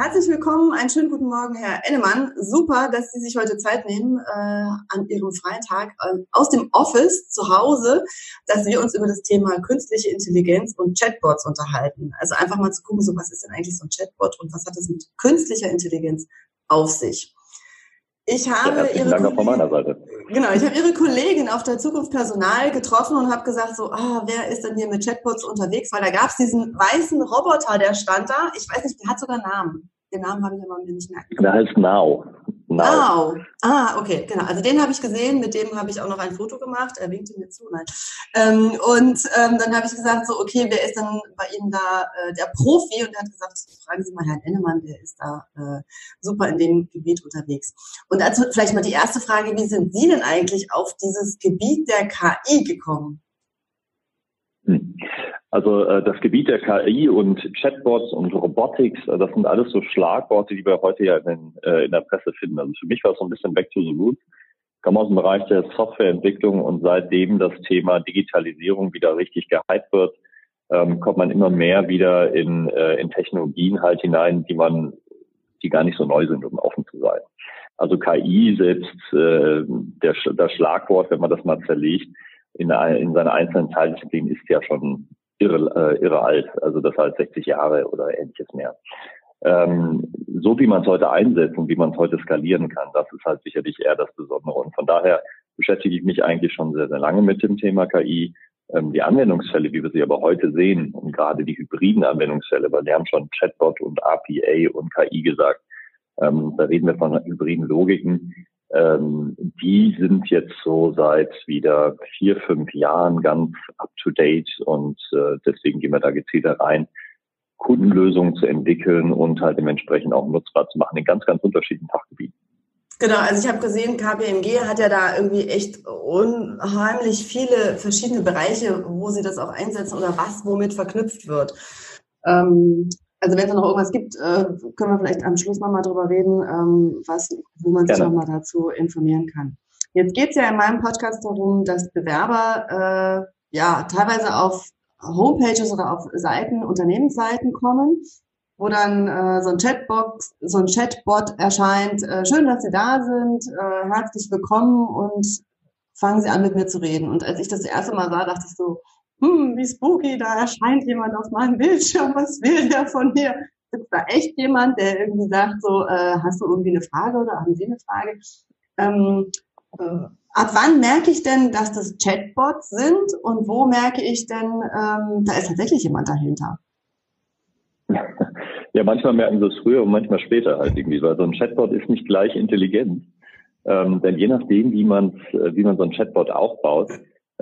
Herzlich willkommen, einen schönen guten Morgen, Herr Ennemann. Super, dass Sie sich heute Zeit nehmen äh, an Ihrem freien Tag äh, aus dem Office zu Hause, dass wir uns über das Thema künstliche Intelligenz und Chatbots unterhalten. Also einfach mal zu gucken, so was ist denn eigentlich so ein Chatbot und was hat es mit künstlicher Intelligenz auf sich? Ich habe ja, ihre Dank von meiner Seite. Genau, ich habe ihre Kollegin auf der Zukunft Personal getroffen und habe gesagt so, ah, wer ist denn hier mit Chatbots unterwegs? Weil da gab es diesen weißen Roboter, der stand da. Ich weiß nicht, der hat sogar einen Namen. Den Namen habe ich aber mir nicht merken Der heißt Now. Now. Ah, okay, genau. Also den habe ich gesehen, mit dem habe ich auch noch ein Foto gemacht. Er winkte mir zu, nein. Ähm, und ähm, dann habe ich gesagt, so, okay, wer ist dann bei Ihnen da äh, der Profi? Und er hat gesagt, fragen Sie mal Herrn Ennemann, der ist da äh, super in dem Gebiet unterwegs. Und dazu vielleicht mal die erste Frage, wie sind Sie denn eigentlich auf dieses Gebiet der KI gekommen? Hm. Also äh, das Gebiet der KI und Chatbots und Robotics, äh, das sind alles so Schlagworte, die wir heute ja in, äh, in der Presse finden. Also für mich war es so ein bisschen back to the roots. Ich komme aus dem Bereich der Softwareentwicklung und seitdem das Thema Digitalisierung wieder richtig gehypt wird, ähm, kommt man immer mehr wieder in, äh, in Technologien halt hinein, die man, die gar nicht so neu sind, um offen zu sein. Also KI selbst, äh, der, das Schlagwort, wenn man das mal zerlegt, in, in seine einzelnen Teildisziplinen ist ja schon irre, äh, irre alt, also das heißt 60 Jahre oder ähnliches mehr. Ähm, so wie man es heute einsetzt und wie man es heute skalieren kann, das ist halt sicherlich eher das Besondere. Und von daher beschäftige ich mich eigentlich schon sehr, sehr lange mit dem Thema KI. Ähm, die Anwendungsfälle, wie wir sie aber heute sehen, und gerade die hybriden Anwendungsfälle, weil wir haben schon Chatbot und RPA und KI gesagt, ähm, da reden wir von hybriden Logiken, ähm, die sind jetzt so seit wieder vier, fünf Jahren ganz up to date und äh, deswegen gehen wir da gezielter rein, Kundenlösungen zu entwickeln und halt dementsprechend auch nutzbar zu machen in ganz, ganz unterschiedlichen Fachgebieten. Genau, also ich habe gesehen, KPMG hat ja da irgendwie echt unheimlich viele verschiedene Bereiche, wo sie das auch einsetzen oder was womit verknüpft wird. Ähm, also wenn es noch irgendwas gibt, äh, können wir vielleicht am Schluss nochmal drüber reden, ähm, was, wo man sich nochmal dazu informieren kann. Jetzt geht es ja in meinem Podcast darum, dass Bewerber äh, ja teilweise auf Homepages oder auf Seiten, Unternehmensseiten kommen, wo dann äh, so ein Chatbot, so ein Chatbot erscheint. Äh, schön, dass Sie da sind, äh, herzlich willkommen und fangen Sie an mit mir zu reden. Und als ich das erste Mal sah, dachte ich so, hm, wie spooky, da erscheint jemand auf meinem Bildschirm, was will der von mir? Sitzt da echt jemand, der irgendwie sagt so, äh, hast du irgendwie eine Frage oder haben Sie eine Frage? Ähm, äh, ab wann merke ich denn, dass das Chatbots sind und wo merke ich denn, ähm, da ist tatsächlich jemand dahinter? Ja, manchmal merken sie es früher und manchmal später halt irgendwie, weil so ein Chatbot ist nicht gleich intelligent. Ähm, denn je nachdem, wie man, wie man so ein Chatbot aufbaut,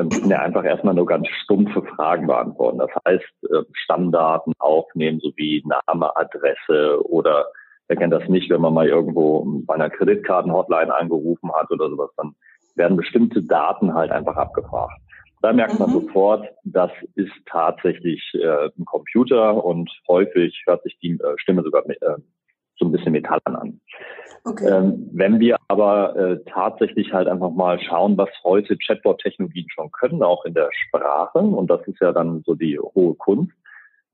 müssen ja einfach erstmal nur ganz stumpfe Fragen beantworten. Das heißt, äh, Stammdaten aufnehmen, sowie Name, Adresse oder wer kennt das nicht, wenn man mal irgendwo bei einer Kreditkartenhotline angerufen hat oder sowas, dann werden bestimmte Daten halt einfach abgefragt. Da merkt man mhm. sofort, das ist tatsächlich äh, ein Computer und häufig hört sich die äh, Stimme sogar mit, äh, so ein bisschen Metallern an. Okay. Ähm, wenn wir aber äh, tatsächlich halt einfach mal schauen, was heute Chatbot-Technologien schon können, auch in der Sprache, und das ist ja dann so die hohe Kunst,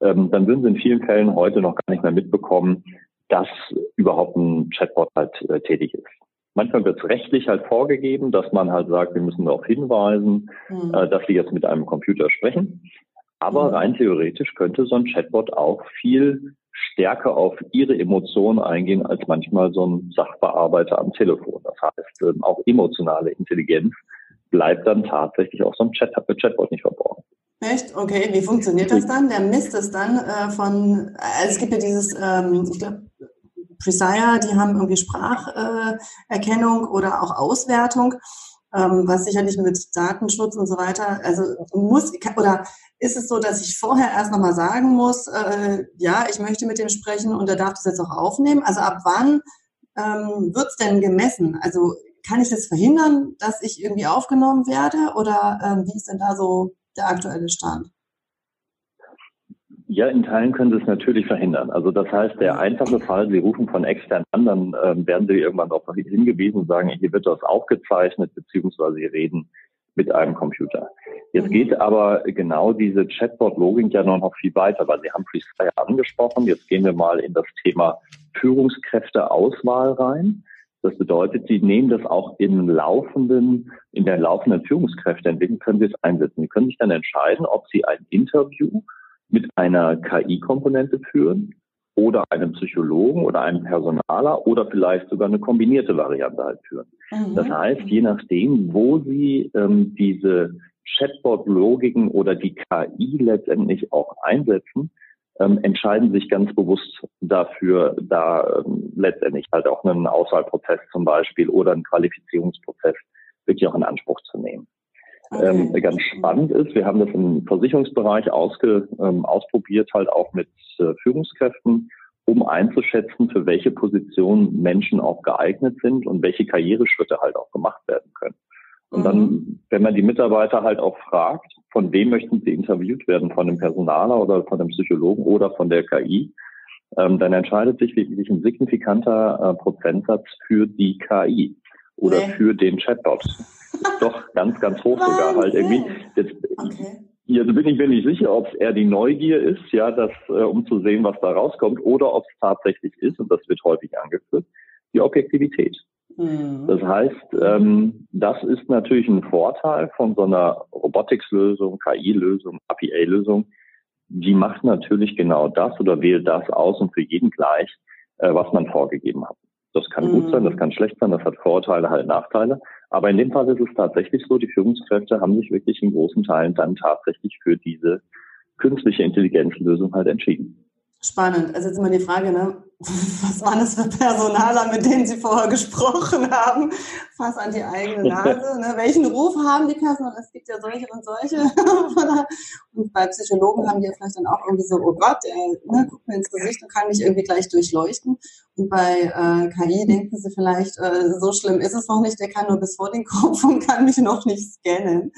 ähm, dann würden Sie in vielen Fällen heute noch gar nicht mehr mitbekommen, dass überhaupt ein Chatbot halt äh, tätig ist. Manchmal wird es rechtlich halt vorgegeben, dass man halt sagt, wir müssen darauf hinweisen, mhm. äh, dass Sie jetzt mit einem Computer sprechen. Aber mhm. rein theoretisch könnte so ein Chatbot auch viel stärker auf ihre Emotionen eingehen als manchmal so ein Sachbearbeiter am Telefon. Das heißt, ähm, auch emotionale Intelligenz bleibt dann tatsächlich auf so einem Chat Chatbot nicht verborgen. Echt? Okay, wie funktioniert das dann? Der misst es dann äh, von, also es gibt ja dieses, ähm, ich glaube, Presire, die haben irgendwie Spracherkennung äh, oder auch Auswertung ähm, was sicherlich mit Datenschutz und so weiter, also muss oder ist es so, dass ich vorher erst nochmal sagen muss, äh, ja, ich möchte mit dem sprechen und er darf das jetzt auch aufnehmen? Also ab wann ähm, wird es denn gemessen? Also kann ich das verhindern, dass ich irgendwie aufgenommen werde? Oder ähm, wie ist denn da so der aktuelle Stand? Ja, in Teilen können Sie es natürlich verhindern. Also das heißt, der einfache Fall, Sie rufen von extern an, dann ähm, werden Sie irgendwann darauf hingewiesen und sagen, hier wird das aufgezeichnet, beziehungsweise Sie reden mit einem Computer. Jetzt mhm. geht aber genau diese Chatbot-Logik ja noch viel weiter, weil Sie haben Freestyle angesprochen. Jetzt gehen wir mal in das Thema Führungskräfteauswahl rein. Das bedeutet, Sie nehmen das auch im laufenden, in der laufenden Führungskräfteentwicklung können Sie es einsetzen. Sie können sich dann entscheiden, ob Sie ein Interview mit einer KI-Komponente führen oder einem Psychologen oder einem Personaler oder vielleicht sogar eine kombinierte Variante halt führen. Mhm. Das heißt, je nachdem, wo Sie ähm, diese Chatbot-Logiken oder die KI letztendlich auch einsetzen, ähm, entscheiden sich ganz bewusst dafür, da ähm, letztendlich halt auch einen Auswahlprozess zum Beispiel oder einen Qualifizierungsprozess wirklich auch in Anspruch zu nehmen. Ähm, ganz spannend ist, wir haben das im Versicherungsbereich ausge, ähm, ausprobiert, halt auch mit äh, Führungskräften, um einzuschätzen, für welche Positionen Menschen auch geeignet sind und welche Karriereschritte halt auch gemacht werden können. Und mhm. dann, wenn man die Mitarbeiter halt auch fragt, von wem möchten sie interviewt werden, von dem Personaler oder von dem Psychologen oder von der KI, ähm, dann entscheidet sich wirklich ein signifikanter äh, Prozentsatz für die KI oder nee. für den Chatbot. Doch, ganz, ganz hoch sogar halt irgendwie. Jetzt, okay. Hier bin ich mir nicht sicher, ob es eher die Neugier ist, ja, das, äh, um zu sehen, was da rauskommt, oder ob es tatsächlich ist, und das wird häufig angeführt, die Objektivität. Mhm. Das heißt, ähm, das ist natürlich ein Vorteil von so einer Robotics-Lösung, KI-Lösung, APA-Lösung. Die macht natürlich genau das oder wählt das aus und für jeden gleich, äh, was man vorgegeben hat. Das kann mhm. gut sein, das mhm. kann schlecht sein, das hat Vorteile, halt Nachteile. Aber in dem Fall ist es tatsächlich so, die Führungskräfte haben sich wirklich in großen Teilen dann tatsächlich für diese künstliche Intelligenzlösung halt entschieden. Spannend. Also jetzt immer die Frage, ne? was waren das für Personaler, mit denen Sie vorher gesprochen haben? Fast an die eigene Nase. Ne? Welchen Ruf haben die Personaler? Es gibt ja solche und solche. und bei Psychologen haben die ja vielleicht dann auch irgendwie so, oh Gott, der ne, guckt mir ins Gesicht und kann mich irgendwie gleich durchleuchten. Und bei äh, KI denken sie vielleicht, äh, so schlimm ist es noch nicht, der kann nur bis vor den Kopf und kann mich noch nicht scannen.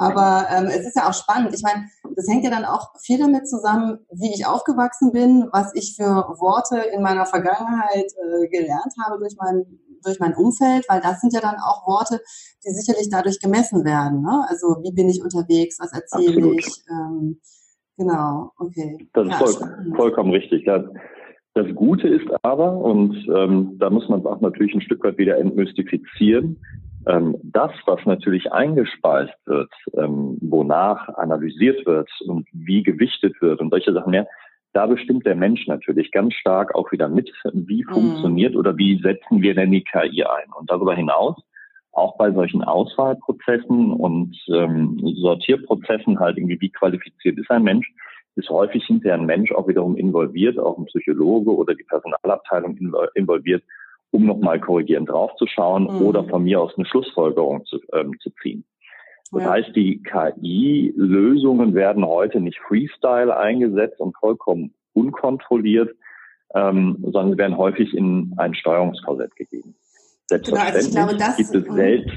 Aber ähm, es ist ja auch spannend. Ich meine, das hängt ja dann auch viel damit zusammen, wie ich aufgewachsen bin, was ich für Worte in meiner Vergangenheit äh, gelernt habe durch mein, durch mein Umfeld, weil das sind ja dann auch Worte, die sicherlich dadurch gemessen werden. Ne? Also wie bin ich unterwegs, was erzähle Absolut. ich? Ähm, genau, okay. Das ist voll, vollkommen richtig. Ja. Das Gute ist aber, und ähm, da muss man es auch natürlich ein Stück weit wieder entmystifizieren, das, was natürlich eingespeist wird, ähm, wonach analysiert wird und wie gewichtet wird und solche Sachen mehr, da bestimmt der Mensch natürlich ganz stark auch wieder mit, wie mhm. funktioniert oder wie setzen wir denn die KI ein. Und darüber hinaus, auch bei solchen Auswahlprozessen und ähm, Sortierprozessen halt irgendwie, wie qualifiziert ist ein Mensch, ist häufig hinterher ein Mensch auch wiederum involviert, auch ein Psychologe oder die Personalabteilung involviert, um nochmal korrigierend draufzuschauen mhm. oder von mir aus eine Schlussfolgerung zu, ähm, zu ziehen. Das ja. heißt, die KI-Lösungen werden heute nicht Freestyle eingesetzt und vollkommen unkontrolliert, ähm, sondern werden häufig in ein Steuerungskorsett gegeben. Selbstverständlich genau, also glaube, gibt es selbst,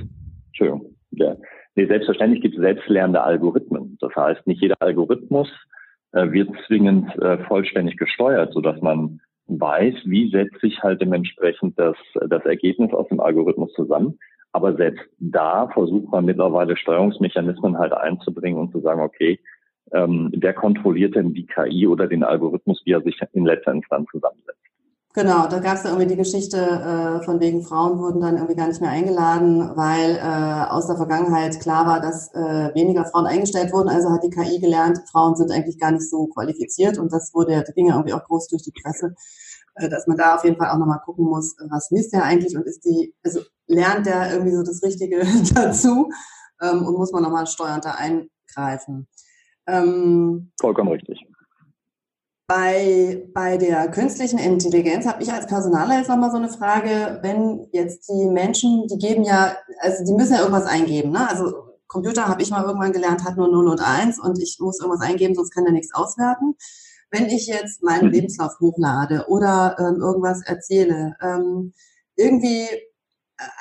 Entschuldigung, ja, nee, selbstverständlich gibt es selbstlernende Algorithmen. Das heißt, nicht jeder Algorithmus äh, wird zwingend äh, vollständig gesteuert, sodass man weiß, wie setzt sich halt dementsprechend das, das Ergebnis aus dem Algorithmus zusammen. Aber selbst da versucht man mittlerweile Steuerungsmechanismen halt einzubringen und zu sagen, okay, ähm, wer kontrolliert denn die KI oder den Algorithmus, wie er sich in letzter Instanz zusammensetzt? Genau, da gab es ja irgendwie die Geschichte äh, von wegen Frauen wurden dann irgendwie gar nicht mehr eingeladen, weil äh, aus der Vergangenheit klar war, dass äh, weniger Frauen eingestellt wurden. Also hat die KI gelernt, Frauen sind eigentlich gar nicht so qualifiziert und das wurde, das ging ja irgendwie auch groß durch die Presse, äh, dass man da auf jeden Fall auch nochmal gucken muss, was misst der eigentlich und ist die, also lernt der irgendwie so das Richtige dazu ähm, und muss man nochmal steuernd da eingreifen. Ähm, Vollkommen richtig. Bei, bei der künstlichen Intelligenz habe ich als Personaler jetzt nochmal so eine Frage, wenn jetzt die Menschen, die geben ja, also die müssen ja irgendwas eingeben, ne? Also Computer habe ich mal irgendwann gelernt, hat nur 0 und 1 und ich muss irgendwas eingeben, sonst kann er nichts auswerten. Wenn ich jetzt meinen Lebenslauf hochlade oder ähm, irgendwas erzähle, ähm, irgendwie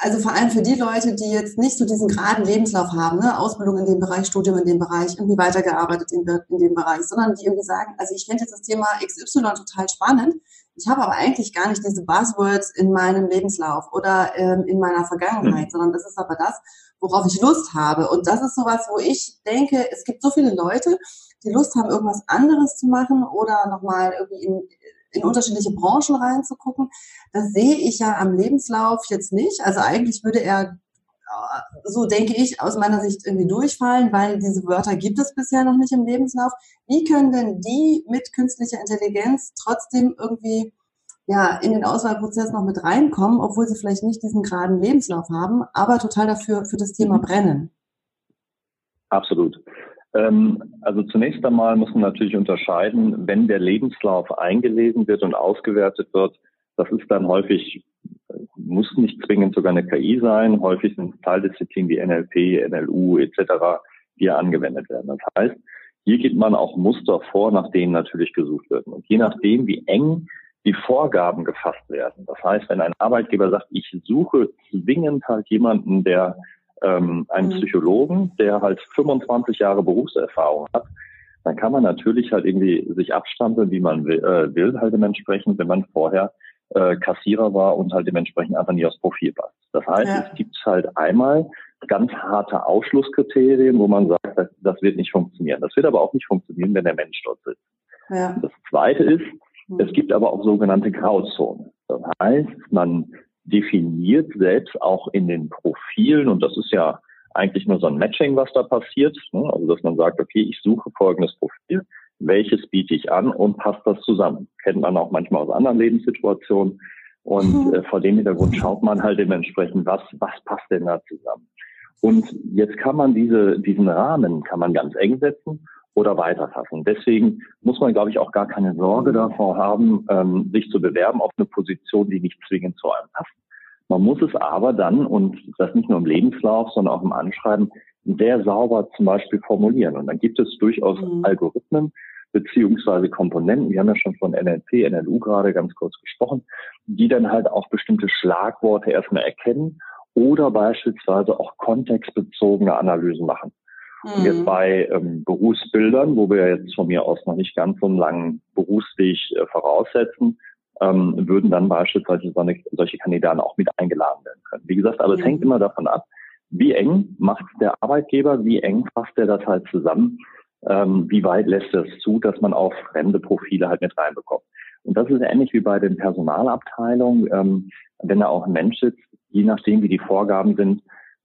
also vor allem für die Leute, die jetzt nicht so diesen geraden Lebenslauf haben, ne? Ausbildung in dem Bereich, Studium in dem Bereich, irgendwie weitergearbeitet in, in dem Bereich, sondern die irgendwie sagen, also ich finde jetzt das Thema XY total spannend, ich habe aber eigentlich gar nicht diese Buzzwords in meinem Lebenslauf oder ähm, in meiner Vergangenheit, mhm. sondern das ist aber das, worauf ich Lust habe. Und das ist sowas, wo ich denke, es gibt so viele Leute, die Lust haben, irgendwas anderes zu machen oder nochmal irgendwie in, in unterschiedliche Branchen reinzugucken. Das sehe ich ja am Lebenslauf jetzt nicht. Also eigentlich würde er, so denke ich, aus meiner Sicht irgendwie durchfallen, weil diese Wörter gibt es bisher noch nicht im Lebenslauf. Wie können denn die mit künstlicher Intelligenz trotzdem irgendwie ja, in den Auswahlprozess noch mit reinkommen, obwohl sie vielleicht nicht diesen geraden Lebenslauf haben, aber total dafür für das Thema mhm. brennen. Absolut. Ähm, also zunächst einmal muss man natürlich unterscheiden, wenn der Lebenslauf eingelesen wird und ausgewertet wird, das ist dann häufig, muss nicht zwingend sogar eine KI sein, häufig sind Teildisziplinen wie NLP, NLU etc., die ja angewendet werden. Das heißt, hier gibt man auch Muster vor, nach denen natürlich gesucht wird. Und je nachdem, wie eng die Vorgaben gefasst werden. Das heißt, wenn ein Arbeitgeber sagt, ich suche zwingend halt jemanden, der ähm, einen mhm. Psychologen, der halt 25 Jahre Berufserfahrung hat, dann kann man natürlich halt irgendwie sich abstampeln, wie man will, äh, will halt dementsprechend, wenn man vorher äh, Kassierer war und halt dementsprechend einfach nie aufs Profil passt. Das heißt, ja. es gibt halt einmal ganz harte Ausschlusskriterien, wo man sagt, das, das, wird nicht funktionieren. Das wird aber auch nicht funktionieren, wenn der Mensch dort sitzt. Ja. Das zweite ist, es mhm. gibt aber auch sogenannte Grauzonen. Das heißt, man definiert selbst auch in den Profilen, und das ist ja eigentlich nur so ein Matching, was da passiert. Ne? Also, dass man sagt, okay, ich suche folgendes Profil, welches biete ich an und passt das zusammen. Kennt man auch manchmal aus anderen Lebenssituationen. Und mhm. äh, vor dem Hintergrund schaut man halt dementsprechend, was, was passt denn da zusammen. Und jetzt kann man diese, diesen Rahmen kann man ganz eng setzen oder weiterfassen. Deswegen muss man, glaube ich, auch gar keine Sorge davor haben, ähm, sich zu bewerben auf eine Position, die nicht zwingend zu einem passt. Man muss es aber dann, und das nicht nur im Lebenslauf, sondern auch im Anschreiben, sehr sauber zum Beispiel formulieren. Und dann gibt es durchaus mhm. Algorithmen beziehungsweise Komponenten, wir haben ja schon von NLP, NLU gerade ganz kurz gesprochen, die dann halt auch bestimmte Schlagworte erstmal erkennen oder beispielsweise auch kontextbezogene Analysen machen. Mhm. jetzt bei ähm, Berufsbildern, wo wir jetzt von mir aus noch nicht ganz so einen langen Berufsweg äh, voraussetzen, ähm, würden dann beispielsweise so eine, solche Kandidaten auch mit eingeladen werden können. Wie gesagt, aber mhm. es hängt immer davon ab, wie eng macht der Arbeitgeber, wie eng fasst er das halt zusammen, ähm, wie weit lässt er es zu, dass man auch fremde Profile halt mit reinbekommt. Und das ist ähnlich wie bei den Personalabteilungen, ähm, wenn da auch ein Mensch sitzt, je nachdem, wie die Vorgaben sind,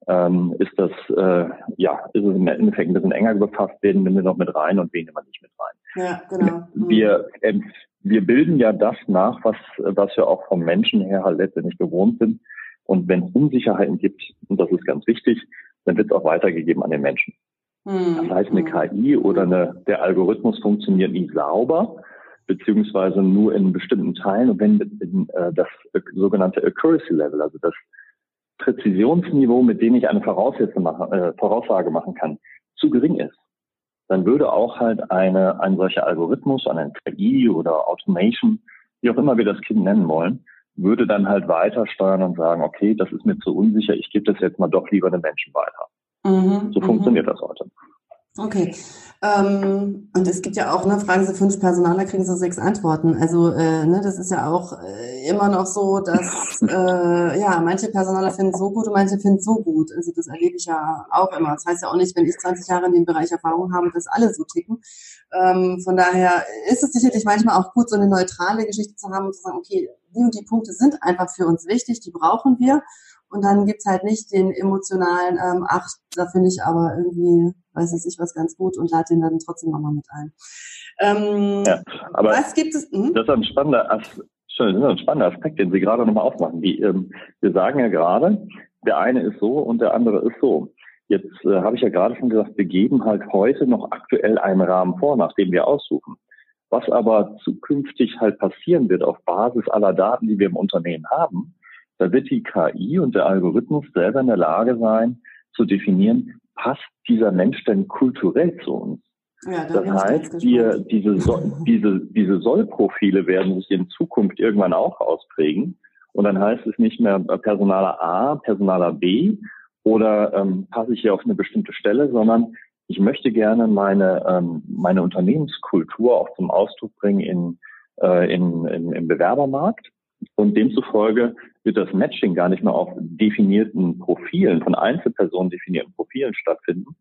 ähm, ist das, äh, ja, ist es im Endeffekt ein bisschen enger befasst, wen nehmen wir noch mit rein und wen nehmen wir nicht mit rein. Ja, genau. Mhm. Wir, äh, wir bilden ja das nach, was, was wir auch vom Menschen her halt letztendlich gewohnt sind. Und wenn es Unsicherheiten gibt, und das ist ganz wichtig, dann wird es auch weitergegeben an den Menschen. Mhm. Das heißt, eine mhm. KI oder eine, der Algorithmus funktioniert nie sauber, beziehungsweise nur in bestimmten Teilen. Und wenn äh, das sogenannte Accuracy Level, also das Präzisionsniveau, mit dem ich eine machen, äh, Voraussage machen kann, zu gering ist, dann würde auch halt eine, ein solcher Algorithmus, eine KI oder Automation, wie auch immer wir das Kind nennen wollen, würde dann halt weiter steuern und sagen, okay, das ist mir zu unsicher, ich gebe das jetzt mal doch lieber den Menschen weiter. Mhm, so funktioniert mhm. das heute. Okay. Ähm, und es gibt ja auch, ne, fragen Sie fünf Personaler, kriegen Sie sechs Antworten. Also, äh, ne, das ist ja auch äh, immer noch so, dass äh, ja, manche Personaler finden es so gut und manche finden es so gut. Also das erlebe ich ja auch immer. Das heißt ja auch nicht, wenn ich 20 Jahre in dem Bereich Erfahrung habe, dass alle so ticken. Ähm, von daher ist es sicherlich manchmal auch gut, so eine neutrale Geschichte zu haben und zu sagen, okay, die und die Punkte sind einfach für uns wichtig, die brauchen wir. Und dann gibt's halt nicht den emotionalen, ähm, ach, da finde ich aber irgendwie, weiß ich nicht, was ganz gut und lade den dann trotzdem nochmal mit ein. Ähm, ja, aber was gibt es? Hm? Das ist ein spannender, As das ist ein spannender Aspekt, den Sie gerade nochmal aufmachen. Die, ähm, wir sagen ja gerade, der eine ist so und der andere ist so. Jetzt äh, habe ich ja gerade schon gesagt, wir geben halt heute noch aktuell einen Rahmen vor, nach dem wir aussuchen. Was aber zukünftig halt passieren wird auf Basis aller Daten, die wir im Unternehmen haben, da wird die KI und der Algorithmus selber in der Lage sein, zu definieren, passt dieser Mensch denn kulturell zu uns? Ja, das heißt, wir, diese, so, diese, diese Sollprofile werden sich in Zukunft irgendwann auch ausprägen. Und dann heißt es nicht mehr Personaler A, Personaler B oder ähm, passe ich hier auf eine bestimmte Stelle, sondern ich möchte gerne meine, ähm, meine Unternehmenskultur auch zum Ausdruck bringen in, äh, in, in, im Bewerbermarkt. Und demzufolge wird das Matching gar nicht mehr auf definierten Profilen, von Einzelpersonen definierten Profilen stattfinden,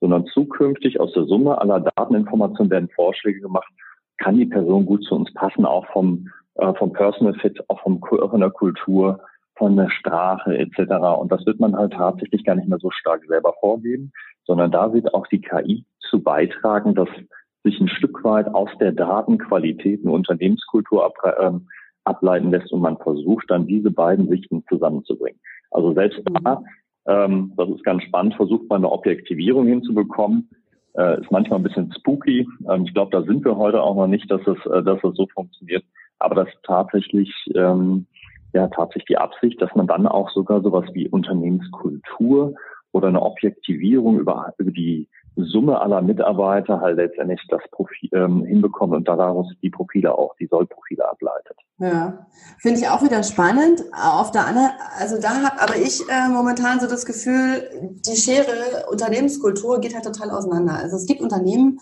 sondern zukünftig aus der Summe aller Dateninformationen werden Vorschläge gemacht, kann die Person gut zu uns passen, auch vom, äh, vom Personal Fit, auch vom, von der Kultur, von der Sprache etc. Und das wird man halt tatsächlich gar nicht mehr so stark selber vorgeben, sondern da wird auch die KI zu beitragen, dass sich ein Stück weit aus der Datenqualität eine Unternehmenskultur ab, ähm, ableiten lässt und man versucht dann diese beiden Sichten zusammenzubringen. Also selbst da, ähm, das ist ganz spannend, versucht man eine Objektivierung hinzubekommen. Äh, ist manchmal ein bisschen spooky. Ähm, ich glaube, da sind wir heute auch noch nicht, dass es, äh, dass es so funktioniert. Aber das ist tatsächlich, ähm, ja, tatsächlich die Absicht, dass man dann auch sogar sowas wie Unternehmenskultur oder eine Objektivierung über, über die Summe aller Mitarbeiter halt letztendlich das Profil ähm, hinbekommt und daraus die Profile auch, die Sollprofile ableitet. Ja, finde ich auch wieder spannend. Auf der anderen, also da habe aber ich äh, momentan so das Gefühl, die Schere Unternehmenskultur geht halt total auseinander. Also es gibt Unternehmen,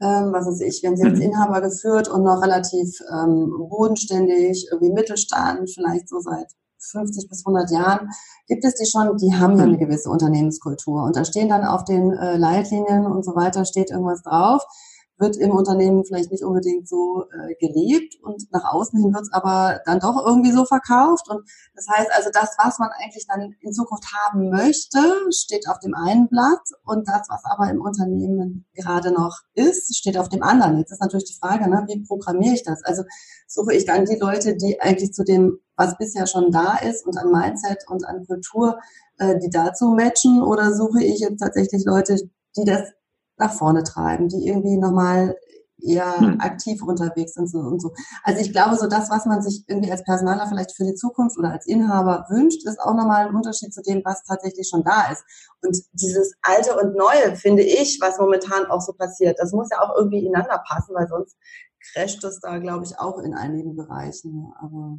ähm, was weiß ich, wenn sie als mhm. Inhaber geführt und noch relativ ähm, bodenständig, irgendwie Mittelstand, vielleicht so seit 50 bis 100 Jahren gibt es die schon, die haben ja eine gewisse Unternehmenskultur. Und da stehen dann auf den äh, Leitlinien und so weiter, steht irgendwas drauf wird im Unternehmen vielleicht nicht unbedingt so äh, gelebt und nach außen hin wird es aber dann doch irgendwie so verkauft. Und das heißt also, das, was man eigentlich dann in Zukunft haben möchte, steht auf dem einen Blatt und das, was aber im Unternehmen gerade noch ist, steht auf dem anderen. Jetzt ist natürlich die Frage, ne, wie programmiere ich das? Also suche ich dann die Leute, die eigentlich zu dem, was bisher schon da ist und an Mindset und an Kultur, äh, die dazu matchen oder suche ich jetzt tatsächlich Leute, die das nach vorne treiben, die irgendwie nochmal eher hm. aktiv unterwegs sind und so. Also ich glaube, so das, was man sich irgendwie als Personaler vielleicht für die Zukunft oder als Inhaber wünscht, ist auch nochmal ein Unterschied zu dem, was tatsächlich schon da ist. Und dieses Alte und Neue, finde ich, was momentan auch so passiert, das muss ja auch irgendwie ineinander passen, weil sonst crasht es da, glaube ich, auch in einigen Bereichen. Aber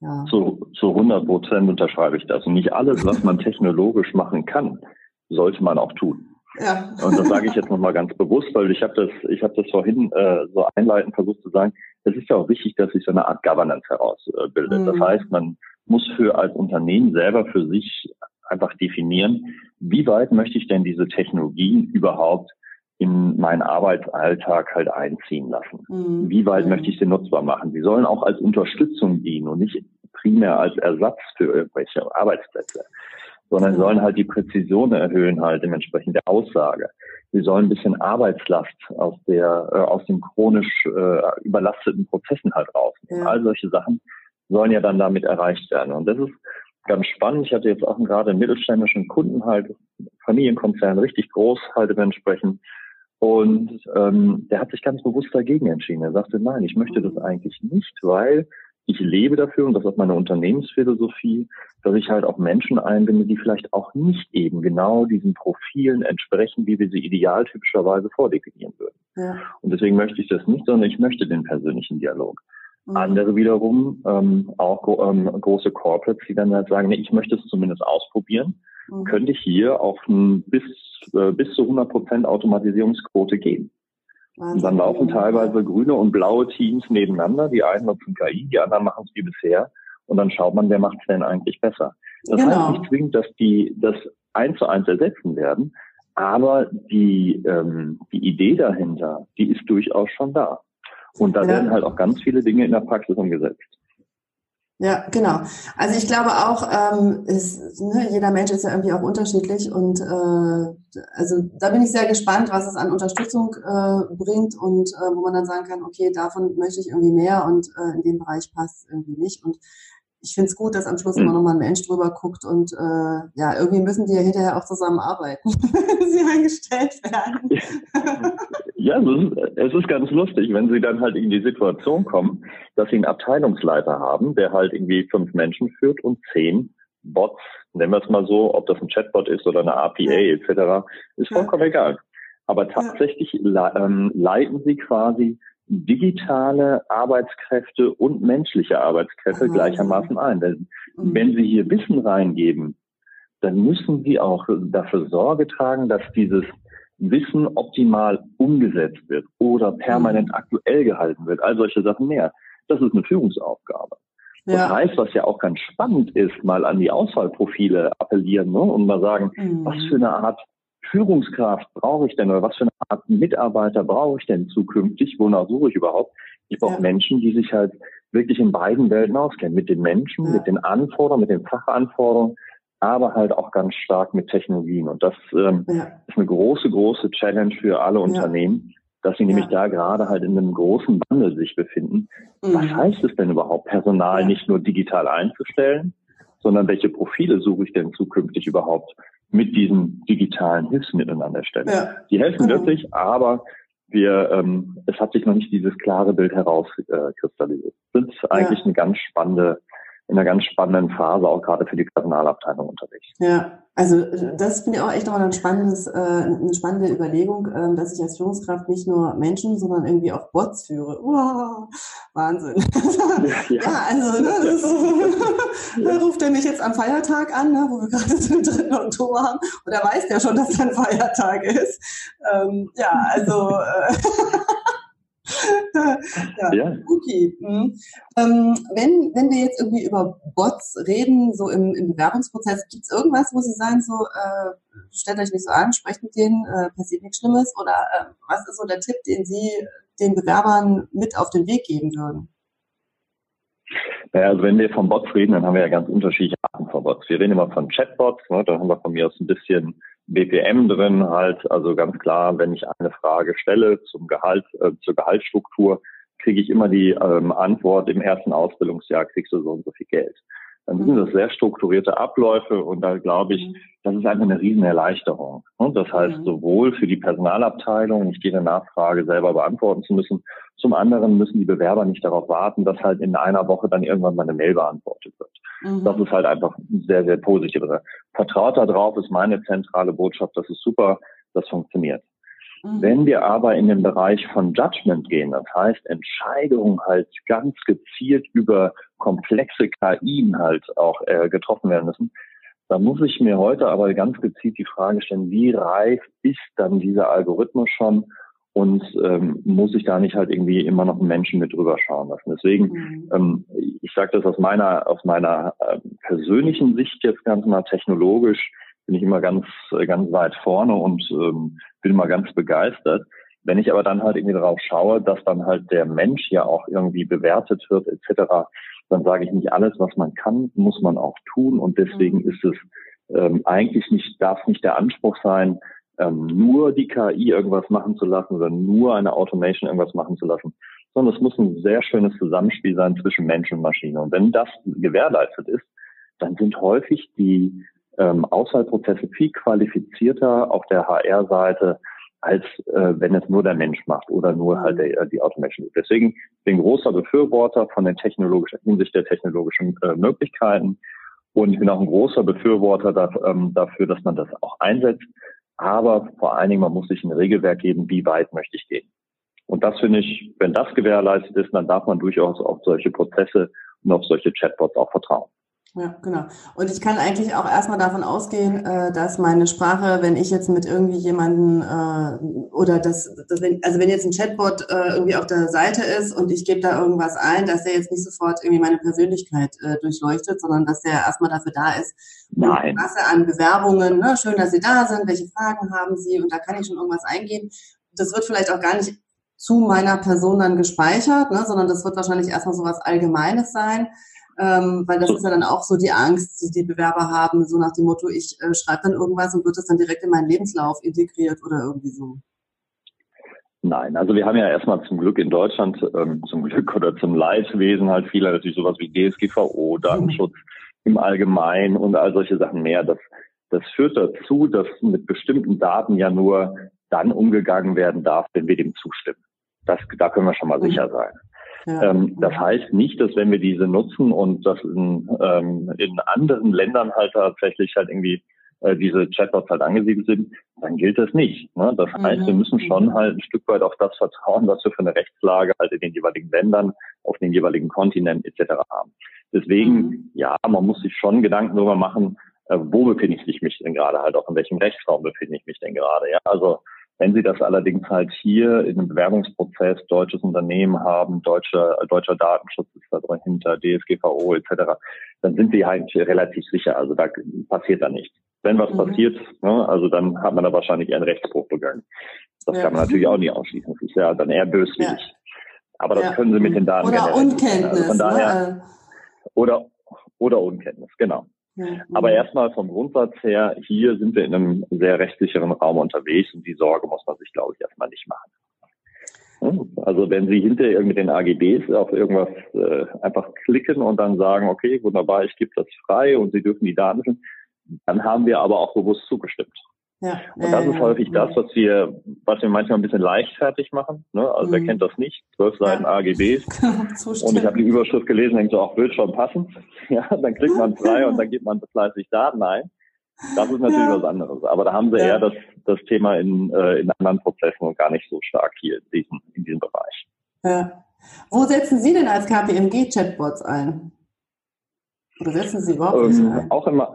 ja. Zu, zu 100 Prozent unterschreibe ich das. Und nicht alles, was man technologisch machen kann, sollte man auch tun. Ja. Und das sage ich jetzt nochmal ganz bewusst, weil ich habe das, ich habe das vorhin äh, so einleitend versucht zu sagen. Es ist ja auch wichtig, dass sich so eine Art Governance herausbildet. Mhm. Das heißt, man muss für als Unternehmen selber für sich einfach definieren, wie weit möchte ich denn diese Technologien überhaupt in meinen Arbeitsalltag halt einziehen lassen? Mhm. Wie weit mhm. möchte ich sie nutzbar machen? Sie sollen auch als Unterstützung dienen und nicht primär als Ersatz für irgendwelche Arbeitsplätze sondern sollen halt die Präzision erhöhen, halt dementsprechend der Aussage. Sie sollen ein bisschen Arbeitslast aus der, äh, aus den chronisch äh, überlasteten Prozessen halt rausnehmen. Ja. All solche Sachen sollen ja dann damit erreicht werden. Und das ist ganz spannend. Ich hatte jetzt auch gerade einen mittelständischen Kunden halt, Familienkonzern, richtig groß halt dementsprechend. Und ähm, der hat sich ganz bewusst dagegen entschieden. Er sagte, nein, ich möchte das eigentlich nicht, weil ich lebe dafür und das ist meine Unternehmensphilosophie, dass ich halt auch Menschen einbinde, die vielleicht auch nicht eben genau diesen Profilen entsprechen, wie wir sie idealtypischerweise vordefinieren würden. Ja. Und deswegen möchte ich das nicht, sondern ich möchte den persönlichen Dialog. Mhm. Andere wiederum, ähm, auch ähm, große Corporates, die dann halt sagen, nee, ich möchte es zumindest ausprobieren, mhm. könnte ich hier auf ein bis, äh, bis zu 100 Prozent Automatisierungsquote gehen. Und dann laufen teilweise grüne und blaue Teams nebeneinander. Die einen nutzen KI, die anderen machen es wie bisher. Und dann schaut man, wer macht es denn eigentlich besser. Das genau. heißt nicht zwingend, dass die das eins zu eins ersetzen werden, aber die, ähm, die Idee dahinter, die ist durchaus schon da. Und da ja. werden halt auch ganz viele Dinge in der Praxis umgesetzt. Ja, genau. Also ich glaube auch, ähm, ist, ne, jeder Mensch ist ja irgendwie auch unterschiedlich und äh, also da bin ich sehr gespannt, was es an Unterstützung äh, bringt und äh, wo man dann sagen kann, okay, davon möchte ich irgendwie mehr und äh, in dem Bereich passt irgendwie nicht. Und ich finde es gut, dass am Schluss immer noch mal ein Mensch drüber guckt und äh, ja, irgendwie müssen die ja hinterher auch zusammenarbeiten, wenn sie eingestellt werden. Ja, es ist, es ist ganz lustig, wenn sie dann halt in die Situation kommen, dass sie einen Abteilungsleiter haben, der halt irgendwie fünf Menschen führt und zehn Bots, nennen wir es mal so, ob das ein Chatbot ist oder eine APA ja. etc., ist vollkommen ja. egal. Aber tatsächlich ja. ähm, leiten sie quasi digitale Arbeitskräfte und menschliche Arbeitskräfte mhm. gleichermaßen ein. Denn mhm. wenn Sie hier Wissen reingeben, dann müssen Sie auch dafür Sorge tragen, dass dieses Wissen optimal umgesetzt wird oder permanent mhm. aktuell gehalten wird. All solche Sachen mehr. Das ist eine Führungsaufgabe. Ja. Das heißt, was ja auch ganz spannend ist, mal an die Auswahlprofile appellieren ne, und mal sagen, mhm. was für eine Art Führungskraft brauche ich denn oder was für eine Art Mitarbeiter brauche ich denn zukünftig? Wonach suche ich überhaupt? Ich brauche ja. Menschen, die sich halt wirklich in beiden Welten auskennen. Mit den Menschen, ja. mit den Anforderungen, mit den Fachanforderungen, aber halt auch ganz stark mit Technologien. Und das ähm, ja. ist eine große, große Challenge für alle Unternehmen, dass sie nämlich da gerade halt in einem großen Wandel sich befinden. Mhm. Was heißt es denn überhaupt, Personal nicht nur digital einzustellen, sondern welche Profile suche ich denn zukünftig überhaupt mit diesen digitalen Hilfsmitteln an der Stelle? Ja. Die helfen genau. wirklich, aber wir, ähm, es hat sich noch nicht dieses klare Bild herauskristallisiert. Äh, sind eigentlich ja. eine ganz spannende in einer ganz spannenden Phase, auch gerade für die Personalabteilung unterwegs. Ja, also das finde ich auch echt nochmal ein spannendes, äh, eine spannende Überlegung, äh, dass ich als Führungskraft nicht nur Menschen, sondern irgendwie auch Bots führe. Wow, Wahnsinn. Ja, ja. also ne, das, ja. ruft er mich jetzt am Feiertag an, ne, wo wir gerade den 3. Oktober haben, und er weiß ja schon, dass ein Feiertag ist. Ähm, ja, also äh, ja, ja. Okay. Mhm. Ähm, wenn, wenn wir jetzt irgendwie über Bots reden, so im, im Bewerbungsprozess, gibt es irgendwas, wo Sie sagen, so äh, stellt euch nicht so an, sprecht mit denen, äh, passiert nichts Schlimmes? Oder äh, was ist so der Tipp, den Sie den Bewerbern mit auf den Weg geben würden? Naja, also wenn wir von Bots reden, dann haben wir ja ganz unterschiedliche Arten von Bots. Wir reden immer von Chatbots, ne, da haben wir von mir aus ein bisschen BPM drin halt, also ganz klar, wenn ich eine Frage stelle zum Gehalt, äh, zur Gehaltsstruktur, kriege ich immer die ähm, Antwort, im ersten Ausbildungsjahr kriegst du so und so viel Geld. Dann sind das sehr strukturierte Abläufe und da glaube ich, mhm. das ist einfach eine riesen Erleichterung. Und das heißt, mhm. sowohl für die Personalabteilung, nicht jede Nachfrage selber beantworten zu müssen, zum anderen müssen die Bewerber nicht darauf warten, dass halt in einer Woche dann irgendwann mal eine Mail beantwortet wird. Mhm. Das ist halt einfach sehr, sehr positiv. Vertraut darauf ist meine zentrale Botschaft, das ist super, das funktioniert. Mhm. Wenn wir aber in den Bereich von Judgment gehen, das heißt Entscheidungen halt ganz gezielt über komplexe KI halt auch äh, getroffen werden müssen, dann muss ich mir heute aber ganz gezielt die Frage stellen, wie reif ist dann dieser Algorithmus schon und ähm, muss ich da nicht halt irgendwie immer noch einen Menschen mit drüber schauen lassen. Deswegen, mhm. ähm, ich sage das aus meiner aus meiner äh, persönlichen Sicht jetzt ganz mal technologisch bin ich immer ganz ganz weit vorne und ähm, bin immer ganz begeistert. Wenn ich aber dann halt irgendwie darauf schaue, dass dann halt der Mensch ja auch irgendwie bewertet wird etc., dann sage ich nicht alles, was man kann, muss man auch tun und deswegen mhm. ist es ähm, eigentlich nicht darf nicht der Anspruch sein, ähm, nur die KI irgendwas machen zu lassen oder nur eine Automation irgendwas machen zu lassen, sondern es muss ein sehr schönes Zusammenspiel sein zwischen Mensch und Maschine. Und wenn das gewährleistet ist, dann sind häufig die ähm, Auswahlprozesse viel qualifizierter auf der HR-Seite, als äh, wenn es nur der Mensch macht oder nur halt der, die Automation. Deswegen bin ich großer Befürworter von den technologischen, hinsicht der technologischen äh, Möglichkeiten. Und ich bin auch ein großer Befürworter da, ähm, dafür, dass man das auch einsetzt. Aber vor allen Dingen, man muss sich ein Regelwerk geben, wie weit möchte ich gehen. Und das finde ich, wenn das gewährleistet ist, dann darf man durchaus auf solche Prozesse und auf solche Chatbots auch vertrauen. Ja, genau. Und ich kann eigentlich auch erstmal davon ausgehen, äh, dass meine Sprache, wenn ich jetzt mit irgendwie jemanden äh, oder das, das wenn, also wenn jetzt ein Chatbot äh, irgendwie auf der Seite ist und ich gebe da irgendwas ein, dass der jetzt nicht sofort irgendwie meine Persönlichkeit durchleuchtet, sondern dass der erstmal dafür da ist, Nein. Masse an Bewerbungen, ne? schön, dass Sie da sind, welche Fragen haben Sie und da kann ich schon irgendwas eingeben. Das wird vielleicht auch gar nicht zu meiner Person dann gespeichert, ne? sondern das wird wahrscheinlich erstmal so was Allgemeines sein ähm, weil das ist ja dann auch so die Angst, die die Bewerber haben, so nach dem Motto, ich äh, schreibe dann irgendwas und wird das dann direkt in meinen Lebenslauf integriert oder irgendwie so. Nein, also wir haben ja erstmal zum Glück in Deutschland, ähm, zum Glück oder zum Leidwesen halt viele natürlich sowas wie DSGVO, Datenschutz mhm. im Allgemeinen und all solche Sachen mehr. Das, das führt dazu, dass mit bestimmten Daten ja nur dann umgegangen werden darf, wenn wir dem zustimmen. Das, da können wir schon mal mhm. sicher sein. Ja. Ähm, das heißt nicht, dass wenn wir diese nutzen und das in, ähm, in anderen Ländern halt tatsächlich halt irgendwie äh, diese Chatbots halt angesiedelt sind, dann gilt das nicht. Ne? Das mhm. heißt, wir müssen schon mhm. halt ein Stück weit auf das vertrauen, was wir für eine Rechtslage halt in den jeweiligen Ländern, auf den jeweiligen Kontinenten etc. haben. Deswegen, mhm. ja, man muss sich schon Gedanken darüber machen, äh, wo befinde ich mich denn gerade halt auch in welchem Rechtsraum befinde ich mich denn gerade. Ja, also wenn Sie das allerdings halt hier in einem Bewerbungsprozess deutsches Unternehmen haben, deutscher, deutscher Datenschutz ist da dahinter, DSGVO etc., dann sind Sie halt relativ sicher. Also da passiert da nichts. Wenn was mhm. passiert, ne, also dann hat man da wahrscheinlich einen Rechtsbruch begangen. Das ja. kann man natürlich auch nicht ausschließen. Das ist ja dann eher böswillig. Ja. Aber das ja. können Sie mit den Daten Oder Unkenntnis. Also von daher, ne? oder, oder Unkenntnis, genau. Aber erstmal vom Grundsatz her, hier sind wir in einem sehr rechtssicheren Raum unterwegs und die Sorge muss man sich, glaube ich, erstmal nicht machen. Also wenn Sie hinterher mit den AGBs auf irgendwas äh, einfach klicken und dann sagen, okay, wunderbar, ich gebe das frei und Sie dürfen die Daten, dann haben wir aber auch bewusst zugestimmt. Ja, und das ist häufig das, was wir, was wir manchmal ein bisschen leichtfertig machen. Ne? Also mhm. wer kennt das nicht? Zwölf Seiten ja. AGBs. und ich habe die Überschrift gelesen, denke so, auch will schon passen. Ja, dann kriegt man frei und dann gibt man fleißig Daten ein. Das ist natürlich ja. was anderes. Aber da haben sie ja. eher das, das Thema in, äh, in anderen Prozessen und gar nicht so stark hier in diesem, in diesem Bereich. Ja. Wo setzen Sie denn als KPMG Chatbots ein? Oder setzen Sie überhaupt ähm, ein? Auch immer,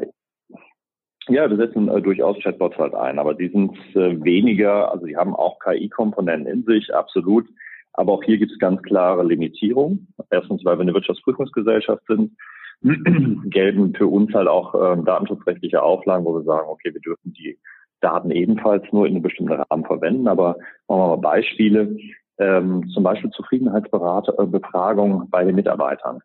ja, wir setzen äh, durchaus Chatbots halt ein, aber die sind äh, weniger, also die haben auch KI-Komponenten in sich, absolut. Aber auch hier gibt es ganz klare Limitierungen. Erstens, weil wir eine Wirtschaftsprüfungsgesellschaft sind, gelten für uns halt auch äh, datenschutzrechtliche Auflagen, wo wir sagen, okay, wir dürfen die Daten ebenfalls nur in einem bestimmten Rahmen verwenden. Aber machen wir mal Beispiele. Ähm, zum Beispiel Zufriedenheitsbefragung äh, bei den Mitarbeitern.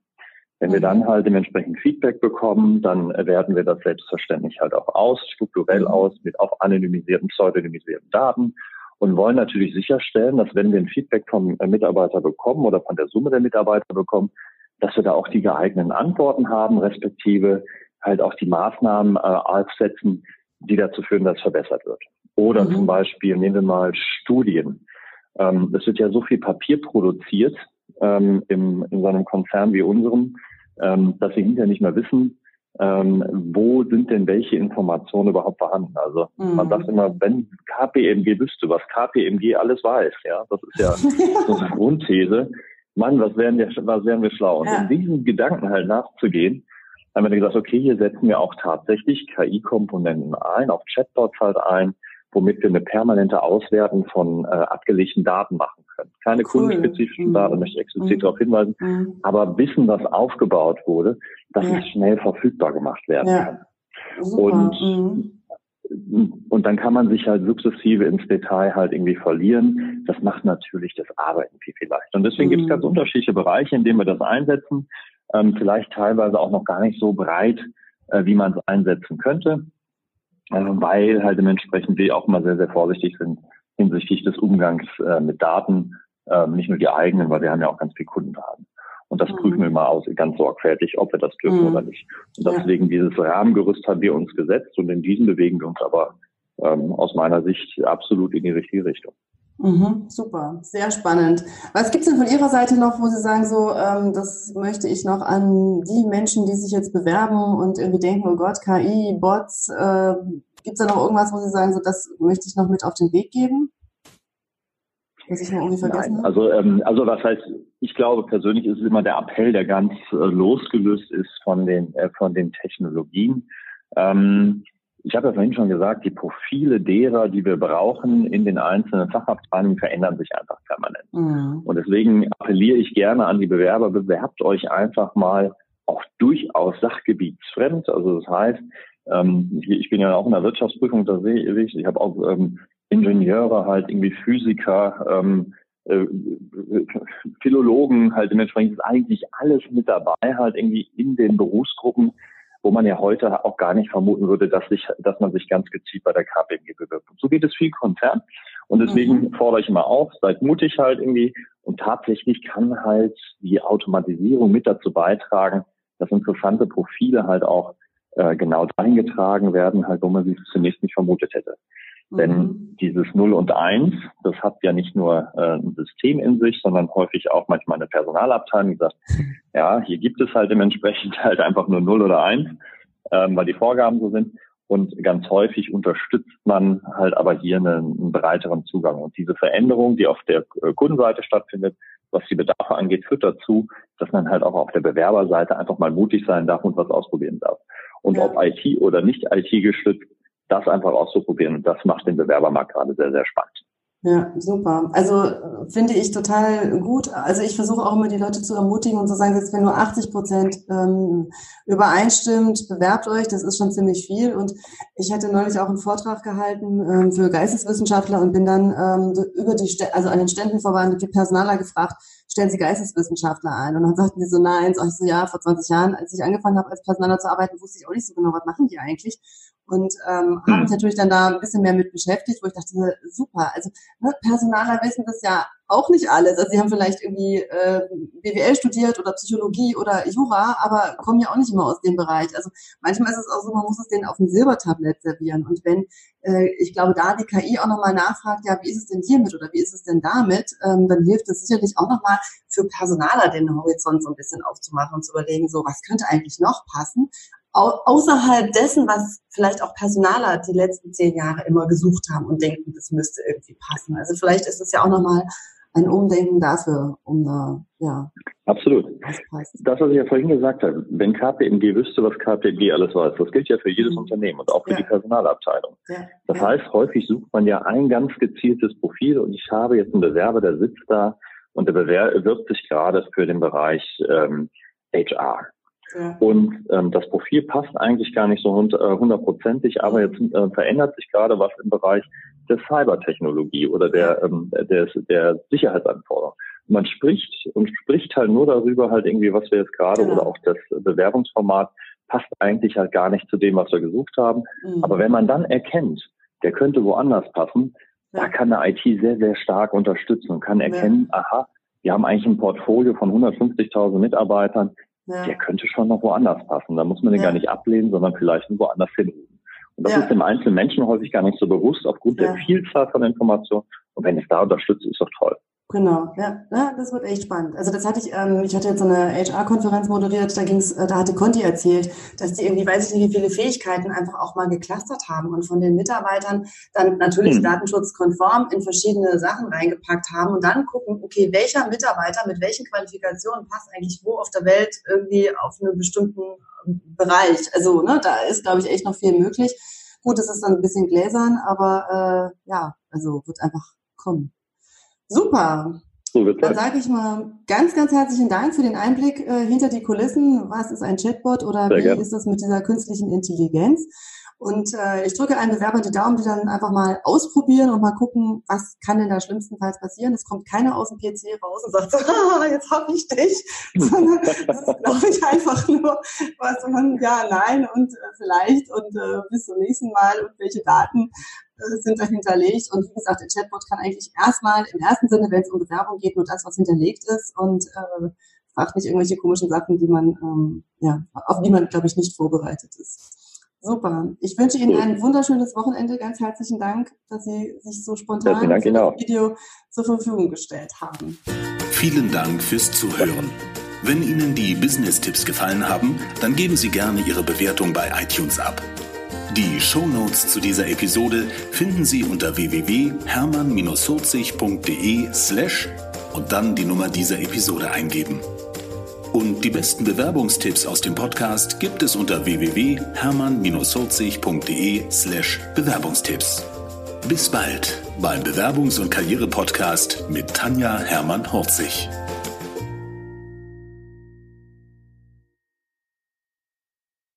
Wenn wir dann halt dementsprechend Feedback bekommen, dann werten wir das selbstverständlich halt auch aus, strukturell mhm. aus, mit auch anonymisierten, pseudonymisierten Daten und wollen natürlich sicherstellen, dass wenn wir ein Feedback vom Mitarbeiter bekommen oder von der Summe der Mitarbeiter bekommen, dass wir da auch die geeigneten Antworten haben, respektive halt auch die Maßnahmen äh, aufsetzen, die dazu führen, dass es verbessert wird. Oder mhm. zum Beispiel nehmen wir mal Studien. Ähm, es wird ja so viel Papier produziert ähm, im, in so einem Konzern wie unserem, ähm, dass wir hinterher nicht mehr wissen, ähm, wo sind denn welche Informationen überhaupt vorhanden. Also mhm. man sagt immer, wenn KPMG wüsste, was KPMG alles weiß, ja, das ist ja so eine Grundthese. Mann, was wären wir, was wären wir schlau? Und ja. in diesen Gedanken halt nachzugehen, haben wir dann gesagt, okay, hier setzen wir auch tatsächlich KI-Komponenten ein, auch Chatbots halt ein, womit wir eine permanente Auswertung von äh, abgelegten Daten machen. Keine cool. kundenspezifischen mhm. Daten, möchte ich explizit mhm. darauf hinweisen, mhm. aber Wissen, was aufgebaut wurde, dass ja. es schnell verfügbar gemacht werden ja. kann. Super. Und mhm. Und dann kann man sich halt sukzessive ins Detail halt irgendwie verlieren. Das macht natürlich das Arbeiten viel, viel leichter. Und deswegen gibt es ganz mhm. unterschiedliche Bereiche, in denen wir das einsetzen. Ähm, vielleicht teilweise auch noch gar nicht so breit, äh, wie man es einsetzen könnte äh, weil halt dementsprechend wir auch immer sehr, sehr vorsichtig sind hinsichtlich des Umgangs äh, mit Daten, äh, nicht nur die eigenen, weil wir haben ja auch ganz viel Kundendaten. Und das mhm. prüfen wir mal aus, ganz sorgfältig, ob wir das dürfen mhm. oder nicht. Und deswegen ja. dieses Rahmengerüst haben wir uns gesetzt und in diesem bewegen wir uns aber ähm, aus meiner Sicht absolut in die richtige Richtung. Mhm, super, sehr spannend. Was gibt es denn von Ihrer Seite noch, wo Sie sagen, so, ähm, das möchte ich noch an die Menschen, die sich jetzt bewerben und irgendwie denken, oh Gott, KI, Bots, äh, gibt es da noch irgendwas, wo Sie sagen, so, das möchte ich noch mit auf den Weg geben? Was ich noch irgendwie vergessen Nein, also, ähm, also was heißt, ich glaube persönlich ist es immer der Appell, der ganz äh, losgelöst ist von den, äh, von den Technologien. Ähm, ich habe ja vorhin schon gesagt, die Profile derer, die wir brauchen in den einzelnen Fachabteilungen, verändern sich einfach permanent. Mhm. Und deswegen appelliere ich gerne an die Bewerber, bewerbt euch einfach mal auch durchaus sachgebietsfremd. Also das heißt, ähm, ich bin ja auch in der Wirtschaftsprüfung unterwegs. Ich habe auch ähm, Ingenieure, halt irgendwie Physiker, ähm, äh, Philologen, halt dementsprechend ist eigentlich alles mit dabei, halt irgendwie in den Berufsgruppen, wo man ja heute auch gar nicht vermuten würde, dass, sich, dass man sich ganz gezielt bei der KPMG bewirbt. Und so geht es viel Konzern. Und deswegen mhm. fordere ich immer auf, seid mutig halt irgendwie. Und tatsächlich kann halt die Automatisierung mit dazu beitragen, dass interessante Profile halt auch äh, genau dahin getragen werden, halt, wo man sie zunächst nicht vermutet hätte. Denn mhm. dieses Null und Eins, das hat ja nicht nur äh, ein System in sich, sondern häufig auch manchmal eine Personalabteilung, die sagt, ja, hier gibt es halt dementsprechend halt einfach nur Null oder Eins, ähm, weil die Vorgaben so sind. Und ganz häufig unterstützt man halt aber hier einen, einen breiteren Zugang. Und diese Veränderung, die auf der äh, Kundenseite stattfindet, was die Bedarfe angeht, führt dazu, dass man halt auch auf der Bewerberseite einfach mal mutig sein darf und was ausprobieren darf. Und ja. ob IT oder nicht IT gestützt, das einfach auszuprobieren. Und das macht den Bewerbermarkt gerade sehr, sehr spannend. Ja, super. Also finde ich total gut. Also ich versuche auch immer die Leute zu ermutigen und zu sagen, dass wenn nur 80 Prozent ähm, übereinstimmt, bewerbt euch, das ist schon ziemlich viel. Und ich hatte neulich auch einen Vortrag gehalten ähm, für Geisteswissenschaftler und bin dann ähm, über die, St also an den Ständen vorbei die Personaler gefragt, stellen Sie Geisteswissenschaftler ein? Und dann sagten die so, nein, sag ich so, ja, vor 20 Jahren, als ich angefangen habe, als Personaler zu arbeiten, wusste ich auch nicht so genau, was machen die eigentlich und ähm, habe mich natürlich dann da ein bisschen mehr mit beschäftigt, wo ich dachte, super, also ne, Personaler wissen das ja auch nicht alles. Also sie haben vielleicht irgendwie äh, BWL studiert oder Psychologie oder Jura, aber kommen ja auch nicht immer aus dem Bereich. Also manchmal ist es auch so, man muss es denen auf ein Silbertablett servieren. Und wenn, äh, ich glaube, da die KI auch nochmal nachfragt, ja, wie ist es denn hiermit oder wie ist es denn damit, ähm, dann hilft es sicherlich auch nochmal für Personaler den Horizont so ein bisschen aufzumachen und zu überlegen, so, was könnte eigentlich noch passen? Außerhalb dessen, was vielleicht auch Personaler die letzten zehn Jahre immer gesucht haben und denken, das müsste irgendwie passen. Also vielleicht ist es ja auch nochmal ein Umdenken dafür, um da, ja. Absolut. Das, was ich ja vorhin gesagt habe, wenn KPMG wüsste, was KPMG alles weiß, das gilt ja für jedes mhm. Unternehmen und auch für ja. die Personalabteilung. Ja. Das ja. heißt, häufig sucht man ja ein ganz gezieltes Profil und ich habe jetzt einen Bewerber, der sitzt da und der bewirbt sich gerade für den Bereich ähm, HR. Und ähm, das Profil passt eigentlich gar nicht so äh, hundertprozentig, aber jetzt äh, verändert sich gerade was im Bereich der Cybertechnologie oder der, ähm, der, der Sicherheitsanforderungen. Man spricht und spricht halt nur darüber, halt irgendwie, was wir jetzt gerade genau. oder auch das Bewerbungsformat passt eigentlich halt gar nicht zu dem, was wir gesucht haben. Mhm. Aber wenn man dann erkennt, der könnte woanders passen, ja. da kann eine IT sehr, sehr stark unterstützen und kann erkennen, ja. aha, wir haben eigentlich ein Portfolio von 150.000 Mitarbeitern, ja. der könnte schon noch woanders passen. Da muss man den ja. gar nicht ablehnen, sondern vielleicht woanders hinrufen. Und das ja. ist dem einzelnen Menschen häufig gar nicht so bewusst aufgrund der Vielzahl von Informationen. Und wenn es da unterstützt, ist doch toll. Genau, ja, ja, das wird echt spannend. Also das hatte ich, ähm, ich hatte jetzt eine HR-Konferenz moderiert, da ging's, äh, da hatte Conti erzählt, dass die irgendwie, weiß ich nicht, wie viele Fähigkeiten einfach auch mal geclustert haben und von den Mitarbeitern dann natürlich mhm. datenschutzkonform in verschiedene Sachen reingepackt haben und dann gucken, okay, welcher Mitarbeiter mit welchen Qualifikationen passt eigentlich wo auf der Welt irgendwie auf einen bestimmten ähm, Bereich. Also, ne, da ist, glaube ich, echt noch viel möglich. Gut, es ist dann ein bisschen gläsern, aber äh, ja, also wird einfach kommen. Super. So Dann sage ich mal ganz, ganz herzlichen Dank für den Einblick äh, hinter die Kulissen. Was ist ein Chatbot oder Sehr wie gerne. ist das mit dieser künstlichen Intelligenz? Und äh, ich drücke einen Bewerber die Daumen, die dann einfach mal ausprobieren und mal gucken, was kann denn da schlimmstenfalls passieren. Es kommt keiner aus dem PC raus und sagt, ah, jetzt hab ich dich, sondern das ist, glaube ich, einfach nur was von ja, nein und äh, vielleicht und äh, bis zum nächsten Mal und welche Daten äh, sind da hinterlegt. Und wie gesagt, der Chatbot kann eigentlich erstmal im ersten Sinne, wenn es um Bewerbung geht, nur das, was hinterlegt ist und äh, fragt nicht irgendwelche komischen Sachen, die man, ähm, ja, auf die man, glaube ich, nicht vorbereitet ist. Super. Ich wünsche Ihnen ein wunderschönes Wochenende. Ganz herzlichen Dank, dass Sie sich so spontan für das Video zur Verfügung gestellt haben. Vielen Dank fürs Zuhören. Wenn Ihnen die Business-Tipps gefallen haben, dann geben Sie gerne Ihre Bewertung bei iTunes ab. Die Show Notes zu dieser Episode finden Sie unter www.hermann-40.de slash und dann die Nummer dieser Episode eingeben. Und die besten Bewerbungstipps aus dem Podcast gibt es unter www.hermann-40.de slash Bewerbungstipps. Bis bald beim Bewerbungs- und Karriere-Podcast mit Tanja Hermann-Horzig.